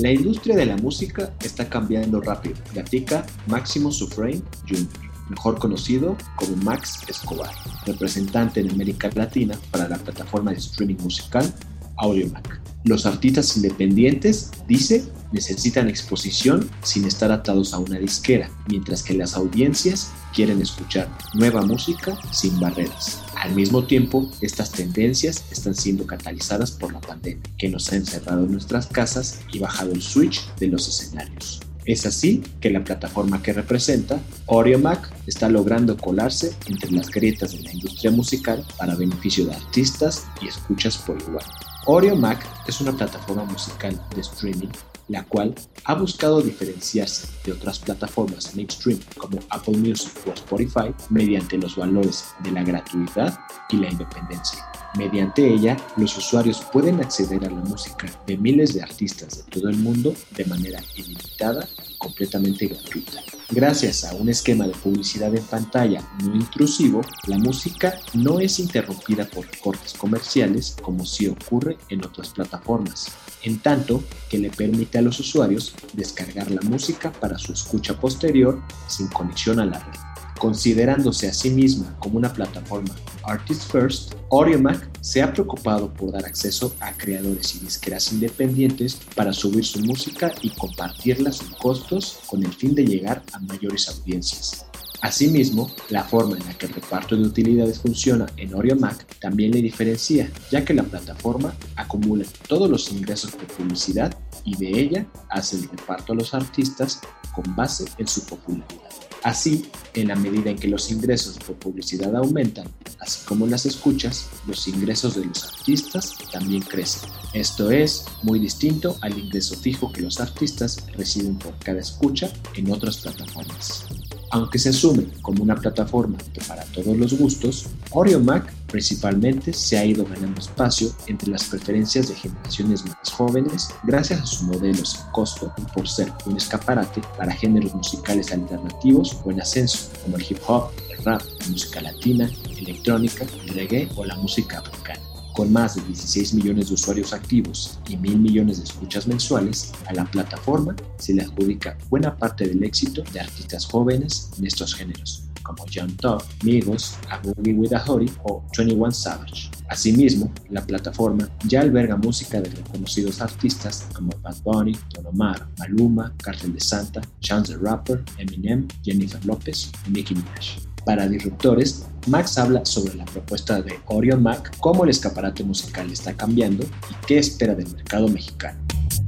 La industria de la música está cambiando rápido, platica Máximo Sufrain Jr., mejor conocido como Max Escobar, representante en América Latina para la plataforma de streaming musical AudioMac. Los artistas independientes, dice, necesitan exposición sin estar atados a una disquera, mientras que las audiencias quieren escuchar nueva música sin barreras. Al mismo tiempo, estas tendencias están siendo catalizadas por la pandemia, que nos ha encerrado en nuestras casas y bajado el switch de los escenarios. Es así que la plataforma que representa, AudioMac, está logrando colarse entre las grietas de la industria musical para beneficio de artistas y escuchas por igual. AudioMac es una plataforma musical de streaming la cual ha buscado diferenciarse de otras plataformas mainstream como Apple Music o Spotify mediante los valores de la gratuidad y la independencia. Mediante ella, los usuarios pueden acceder a la música de miles de artistas de todo el mundo de manera ilimitada completamente gratuita. Gracias a un esquema de publicidad en pantalla no intrusivo, la música no es interrumpida por cortes comerciales como sí ocurre en otras plataformas, en tanto que le permite a los usuarios descargar la música para su escucha posterior sin conexión a la red. Considerándose a sí misma como una plataforma Artist First, AudioMac se ha preocupado por dar acceso a creadores y disqueras independientes para subir su música y compartirla sin costos con el fin de llegar a mayores audiencias. Asimismo, la forma en la que el reparto de utilidades funciona en AudioMac también le diferencia, ya que la plataforma acumula todos los ingresos por publicidad y de ella hace el reparto a los artistas con base en su popularidad. Así, en la medida en que los ingresos por publicidad aumentan, así como las escuchas, los ingresos de los artistas también crecen. Esto es muy distinto al ingreso fijo que los artistas reciben por cada escucha en otras plataformas. Aunque se asume como una plataforma que para todos los gustos, AudioMac principalmente se ha ido ganando espacio entre las preferencias de generaciones más jóvenes gracias a su modelo sin costo y por ser un escaparate para géneros musicales alternativos o en ascenso, como el hip hop, rap, música latina, electrónica, el reggae o la música africana. Con más de 16 millones de usuarios activos y mil millones de escuchas mensuales, a la plataforma se le adjudica buena parte del éxito de artistas jóvenes en estos géneros, como John Top, Migos, A Boogie with a Hurry o 21 Savage. Asimismo, la plataforma ya alberga música de reconocidos artistas como Bad Bunny, Don Omar, Maluma, Cartel de Santa, Chance the Rapper, Eminem, Jennifer Lopez y Nicki Minaj. Para Disruptores, Max habla sobre la propuesta de Orion Mac, cómo el escaparate musical está cambiando y qué espera del mercado mexicano.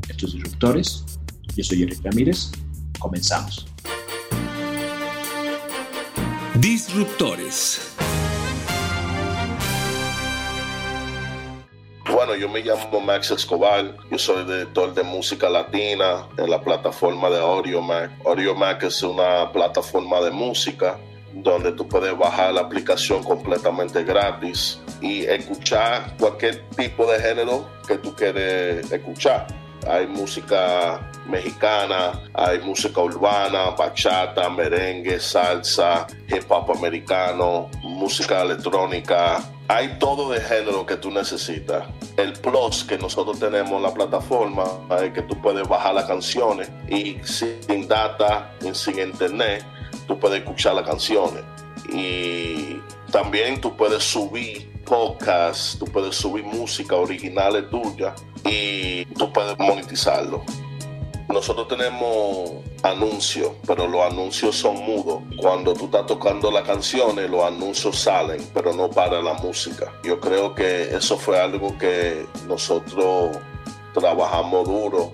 Estos Disruptores, yo soy Eric Ramírez, comenzamos. Disruptores. Bueno, yo me llamo Max Escobar, yo soy director de música latina en la plataforma de AudioMac. AudioMac es una plataforma de música donde tú puedes bajar la aplicación completamente gratis y escuchar cualquier tipo de género que tú quieres escuchar. Hay música mexicana, hay música urbana, bachata, merengue, salsa, hip hop americano, música electrónica. Hay todo de género que tú necesitas. El plus que nosotros tenemos en la plataforma es que tú puedes bajar las canciones y sin data sin internet tú puedes escuchar las canciones. Y también tú puedes subir podcasts, tú puedes subir música original tuya y tú puedes monetizarlo. Nosotros tenemos anuncios, pero los anuncios son mudos. Cuando tú estás tocando las canciones, los anuncios salen, pero no para la música. Yo creo que eso fue algo que nosotros trabajamos duro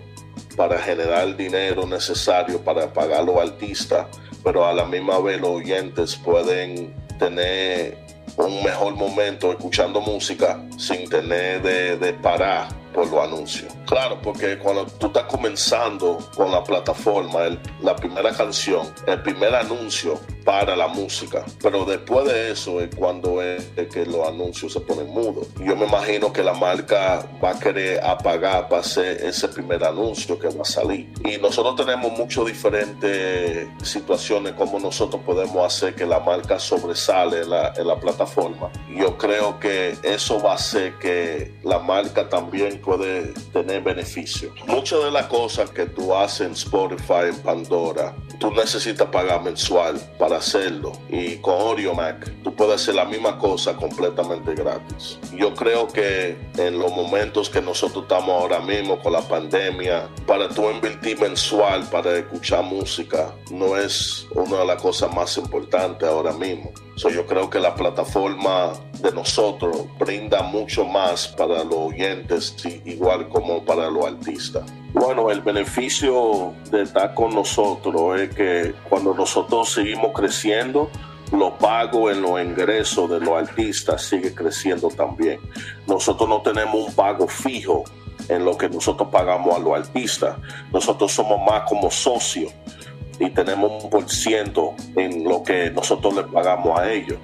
para generar el dinero necesario para pagar a los artistas pero a la misma vez los oyentes pueden tener un mejor momento escuchando música sin tener de, de parar por los anuncios. Claro, porque cuando tú estás comenzando con la plataforma, la primera canción, el primer anuncio para la música, pero después de eso es cuando es, que los anuncios se ponen mudos. Yo me imagino que la marca va a querer apagar para hacer ese primer anuncio que va a salir. Y nosotros tenemos muchas diferentes situaciones como nosotros podemos hacer que la marca sobresale en la, en la plataforma. Yo creo que eso va a hacer que la marca también puede tener beneficio. Muchas de las cosas que tú haces en Spotify, en Pandora, tú necesitas pagar mensual para hacerlo. Y con Oreo Mac, tú puedes hacer la misma cosa completamente gratis. Yo creo que en los momentos que nosotros estamos ahora mismo con la pandemia, para tú invertir mensual para escuchar música, no es una de las cosas más importantes ahora mismo. Yo creo que la plataforma de nosotros brinda mucho más para los oyentes, igual como para los artistas. Bueno, el beneficio de estar con nosotros es que cuando nosotros seguimos creciendo, los pagos en los ingresos de los artistas sigue creciendo también. Nosotros no tenemos un pago fijo en lo que nosotros pagamos a los artistas. Nosotros somos más como socios y tenemos un por ciento en lo que nosotros le pagamos a ellos.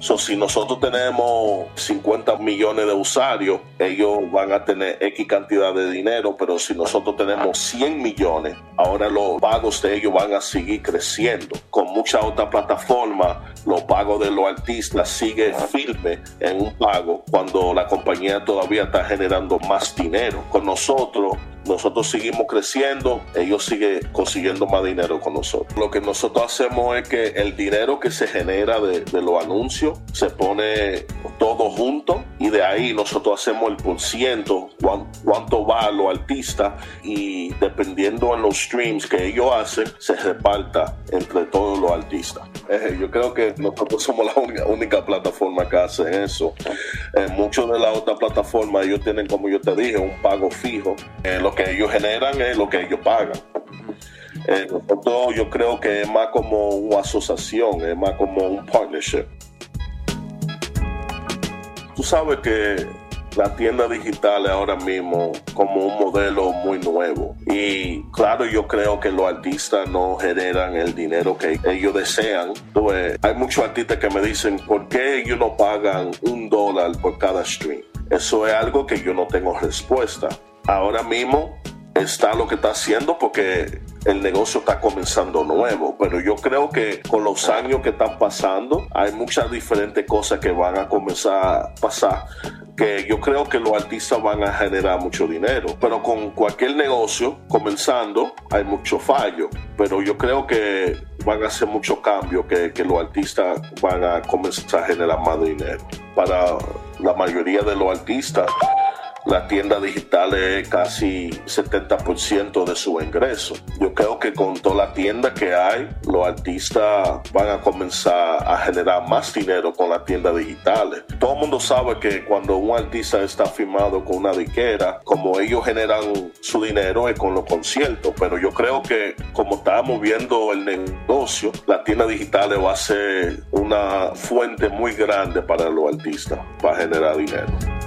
So, si nosotros tenemos 50 millones de usuarios, ellos van a tener X cantidad de dinero, pero si nosotros tenemos 100 millones, ahora los pagos de ellos van a seguir creciendo. Con muchas otras plataformas, los pagos de los artistas siguen firme en un pago cuando la compañía todavía está generando más dinero. Con nosotros, nosotros seguimos creciendo, ellos siguen consiguiendo más dinero con nosotros. Lo que nosotros hacemos es que el dinero que se genera de, los anuncios se pone todo junto y de ahí nosotros hacemos el por ciento, cuánto va a los artistas y dependiendo en los streams que ellos hacen, se reparta entre todos los artistas. Eh, yo creo que nosotros somos la única, plataforma que hace eso. Eh, muchas de las otras plataformas ellos tienen, como yo te dije, un pago fijo. Eh, lo que ellos generan es lo que ellos pagan. nosotros yo creo que es más como una asociación, es más como un partnership. Tú sabes que la tienda digital es ahora mismo como un modelo muy nuevo. Y claro, yo creo que los artistas no generan el dinero que ellos desean. Pues, hay muchos artistas que me dicen, ¿por qué ellos no pagan un dólar por cada stream? Eso es algo que yo no tengo respuesta. Ahora mismo está lo que está haciendo porque el negocio está comenzando nuevo, pero yo creo que con los años que están pasando hay muchas diferentes cosas que van a comenzar a pasar que yo creo que los artistas van a generar mucho dinero, pero con cualquier negocio comenzando hay mucho fallo, pero yo creo que van a hacer muchos cambios que, que los artistas van a comenzar a generar más dinero. Para la mayoría de los artistas, la tienda digital es casi 70% de su ingreso. Yo creo que con toda la tienda que hay, los artistas van a comenzar a generar más dinero con las tiendas digitales. Todo el mundo sabe que cuando un artista está firmado con una diquera, como ellos generan su dinero es con los conciertos, pero yo creo que como estamos viendo el negocio, la tienda digital va a ser una fuente muy grande para los artistas para generar dinero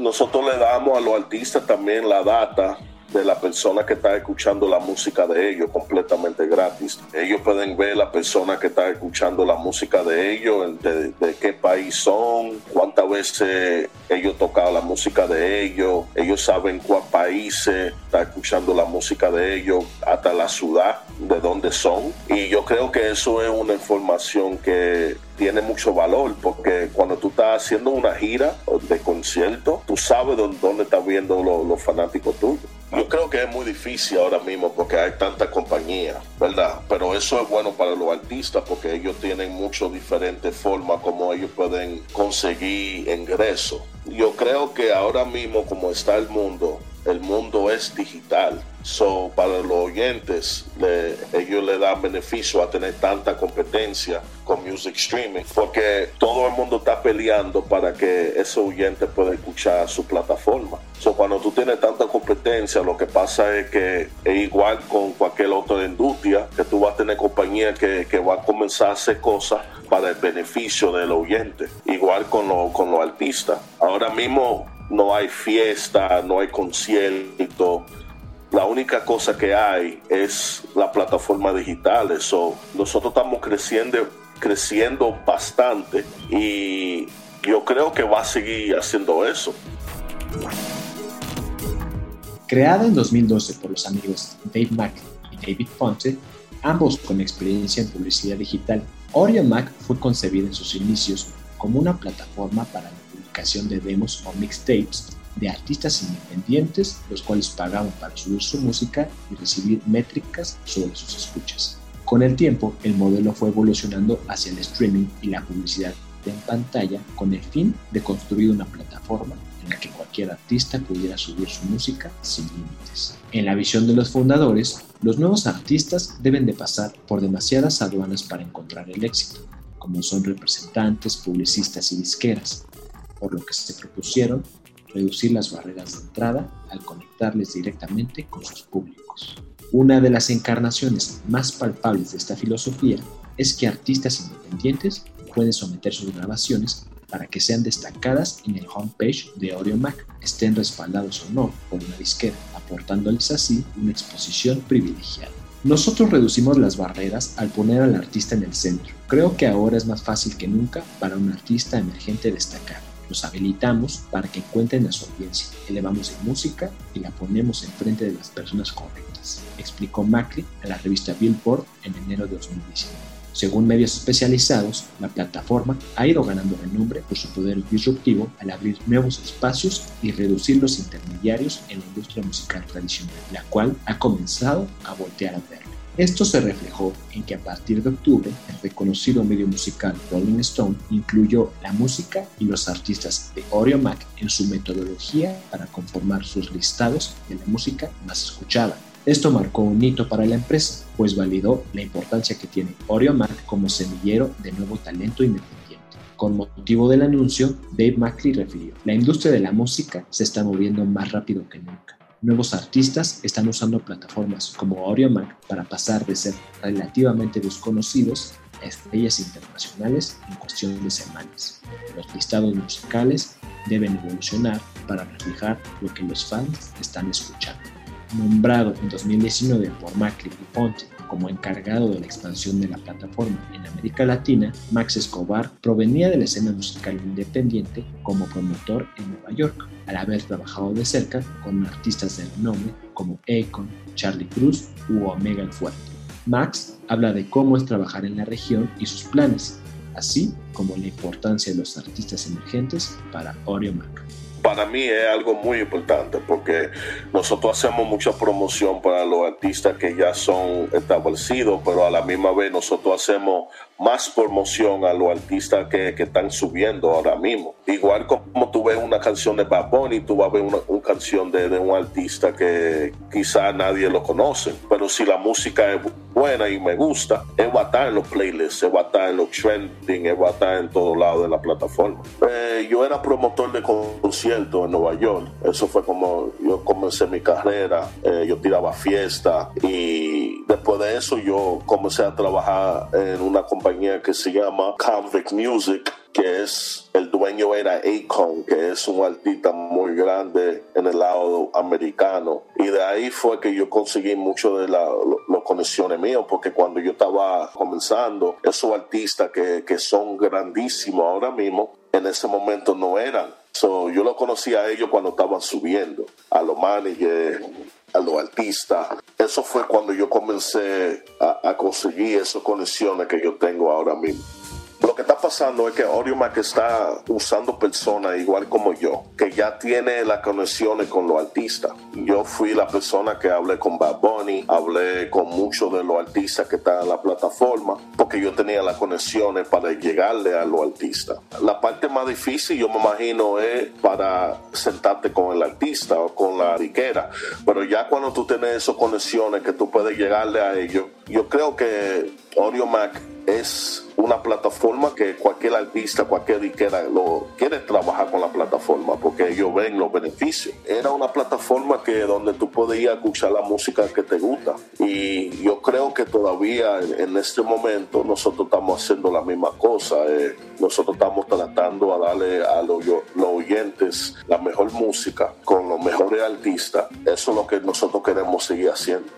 nosotros le damos a los artistas también la data de la persona que está escuchando la música de ellos completamente gratis. Ellos pueden ver la persona que está escuchando la música de ellos, de, qué país son, cuántas veces ellos tocan la música de ellos, ellos saben cuál país está escuchando la música de ellos, hasta la ciudad de dónde son. Y yo creo que eso es una información que tiene mucho valor porque cuando tú estás haciendo una gira de concierto, tú sabes dónde, dónde están viendo los fanáticos tuyos. Yo creo que es muy difícil ahora mismo porque hay tanta compañía, ¿verdad? Pero eso es bueno para los artistas porque ellos tienen muchas diferentes formas como ellos pueden conseguir ingresos. Yo creo que ahora mismo como está el mundo, el mundo es digital So, para los oyentes, ellos le dan beneficio a tener tanta competencia con music streaming, porque todo el mundo está peleando para que ese oyente pueda escuchar su plataforma. So, cuando tú tienes tanta competencia, lo que pasa es que es igual con cualquier otra industria, que tú vas a tener compañías que, que van a comenzar a hacer cosas para el beneficio del oyente, igual con, con los artistas. Ahora mismo no hay fiesta, no hay concierto, la única cosa que hay es la plataforma digital. Eso, nosotros estamos creciendo, creciendo bastante y yo creo que va a seguir haciendo eso. Creada en 2012 por los amigos Dave Mack y David Ponte, ambos con experiencia en publicidad digital, Orion Mac fue concebida en sus inicios como una plataforma para la publicación de demos o mixtapes de artistas independientes, los cuales pagaban para subir su música y recibir métricas sobre sus escuchas. Con el tiempo, el modelo fue evolucionando hacia el streaming y la publicidad en pantalla con el fin de construir una plataforma en la que cualquier artista pudiera subir su música sin límites. En la visión de los fundadores, los nuevos artistas deben de pasar por demasiadas aduanas para encontrar el éxito, como son representantes, publicistas y disqueras, por lo que se propusieron reducir las barreras de entrada al conectarles directamente con sus públicos. Una de las encarnaciones más palpables de esta filosofía es que artistas independientes pueden someter sus grabaciones para que sean destacadas en el homepage de Oreo estén respaldados o no por una disquera, aportándoles así una exposición privilegiada. Nosotros reducimos las barreras al poner al artista en el centro. Creo que ahora es más fácil que nunca para un artista emergente destacar los habilitamos para que encuentren a su audiencia, elevamos en música y la ponemos enfrente de las personas correctas, explicó Macri a la revista Billboard en enero de 2019. Según medios especializados, la plataforma ha ido ganando renombre por su poder disruptivo al abrir nuevos espacios y reducir los intermediarios en la industria musical tradicional, la cual ha comenzado a voltear a ver. Esto se reflejó en que a partir de octubre, el reconocido medio musical Rolling Stone incluyó la música y los artistas de Oreo Mac en su metodología para conformar sus listados de la música más escuchada. Esto marcó un hito para la empresa, pues validó la importancia que tiene Oreo Mac como semillero de nuevo talento independiente. Con motivo del anuncio, Dave Macri refirió, la industria de la música se está moviendo más rápido que nunca Nuevos artistas están usando plataformas como AudioMac para pasar de ser relativamente desconocidos a estrellas internacionales en cuestión de semanas. Los listados musicales deben evolucionar para reflejar lo que los fans están escuchando. Nombrado en 2019 por Macri y Ponte como encargado de la expansión de la plataforma en América Latina, Max Escobar provenía de la escena musical independiente como promotor en Nueva York, al haber trabajado de cerca con artistas de renombre como Akon, Charlie Cruz u Omega el Fuerte. Max habla de cómo es trabajar en la región y sus planes, así como la importancia de los artistas emergentes para Oreo Mac para mí es algo muy importante porque nosotros hacemos mucha promoción para los artistas que ya son establecidos, pero a la misma vez nosotros hacemos más promoción a los artistas que, que están subiendo ahora mismo. Igual como tú ves una canción de Bad Bunny, tú vas a ver una, canción de, de, un artista que quizá nadie lo conoce, pero si la música es buena y me gusta, él va a estar en los playlists, él va a estar en los trending, él va a estar en todos lados de la plataforma. Eh, yo era promotor de conciertos en Nueva York, eso fue como yo comencé mi carrera, eh, yo tiraba fiesta y después de eso yo comencé a trabajar en una compañía que se llama Convict Music que es el dueño era Akon, que es un artista muy grande en el lado americano. Y de ahí fue que yo conseguí mucho de conexiones mías, porque cuando yo estaba comenzando, esos artistas que, que son grandísimos ahora mismo, en ese momento no eran. So, yo lo conocí a ellos cuando estaban subiendo, a los managers, a los artistas. Eso fue cuando yo comencé a, a conseguir esas conexiones que yo tengo ahora mismo. Lo que está pasando es que Mac está usando personas igual como yo, que ya tiene las conexiones con los artistas. Yo fui la persona que hablé con Bad Bunny, hablé con muchos de los artistas que están en la plataforma, porque yo tenía las conexiones para llegarle a los artistas. La parte más difícil, yo me imagino, es para sentarte con el artista o con la riquera. Pero ya cuando tú tienes esas conexiones que tú puedes llegarle a ellos, yo creo que Mac es una plataforma que cualquier artista, cualquier disquera lo quiere trabajar con la plataforma porque ellos ven los beneficios. Era una plataforma que donde tú podías escuchar la música que te gusta y yo creo que todavía en, este momento nosotros estamos haciendo la misma cosa. Eh, nosotros estamos tratando a darle a los oyentes la mejor música con los mejores artistas. Eso es lo que nosotros queremos seguir haciendo.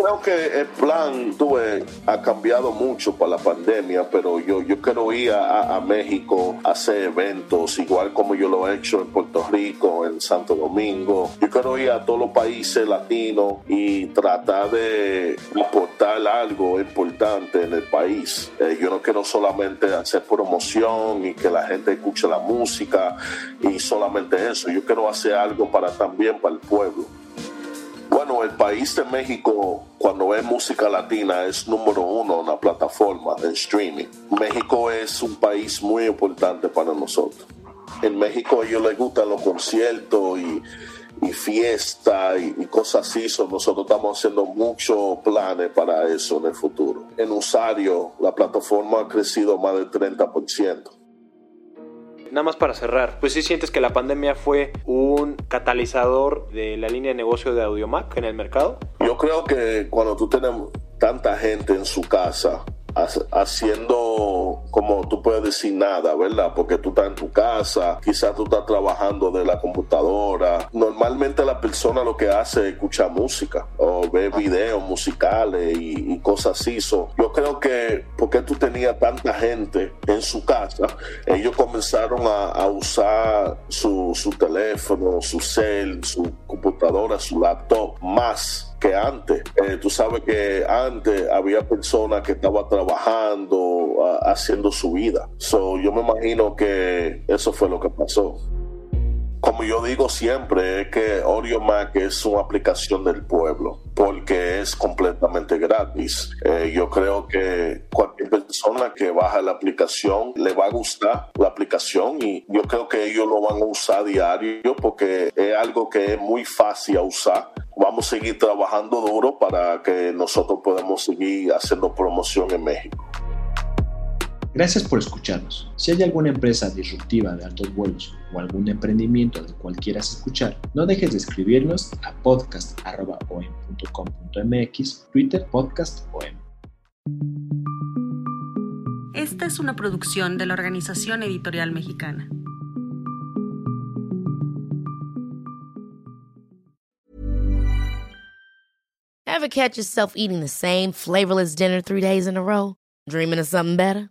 Creo que el plan tuve, ha cambiado mucho para la pandemia, pero yo, yo quiero ir a, México a hacer eventos, igual como yo lo he hecho en Puerto Rico, en Santo Domingo. Yo quiero ir a todos los países latinos y tratar de aportar algo importante en el país. Eh, yo no quiero solamente hacer promoción y que la gente escuche la música y solamente eso. Yo quiero hacer algo para también para el pueblo. Bueno, el país de México, cuando es música latina, es número uno en la plataforma de streaming. México es un país muy importante para nosotros. En México a ellos les gustan los conciertos y, y fiesta y, cosas así. nosotros estamos haciendo muchos planes para eso en el futuro. En Usario, la plataforma ha crecido más del 30%. Nada más para cerrar, pues sí sientes que la pandemia fue un catalizador de la línea de negocio de Audiomac en el mercado. Yo creo que cuando tú tienes tanta gente en su casa, haciendo como tú puedes decir nada, ¿verdad? Porque tú estás en tu casa, quizás tú estás trabajando de la computadora. Normalmente la persona lo que hace es escuchar música o ver videos musicales y, cosas así. yo creo que porque tú tenías tanta gente en su casa, ellos comenzaron a, usar su, su teléfono, su cel, su computadora, su laptop más que antes. Eh, tú sabes que antes había personas que estaban trabajando, haciendo su vida. So, yo me imagino que eso fue lo que pasó. Como yo digo siempre, es que Mac es una aplicación del pueblo porque es completamente gratis. Eh, yo creo que cualquier persona que baja la aplicación le va a gustar la aplicación y yo creo que ellos lo van a usar diario porque es algo que es muy fácil a usar vamos a seguir trabajando duro para que nosotros podamos seguir haciendo promoción en México. Gracias por escucharnos. Si hay alguna empresa disruptiva de altos vuelos o algún emprendimiento del cual quieras escuchar, no dejes de escribirnos a podcast.om.com.mx, Twitter podcast Esta es una producción de la Organización Editorial Mexicana. Ever catch yourself eating the same flavorless dinner three days in a row? Dreaming of something better?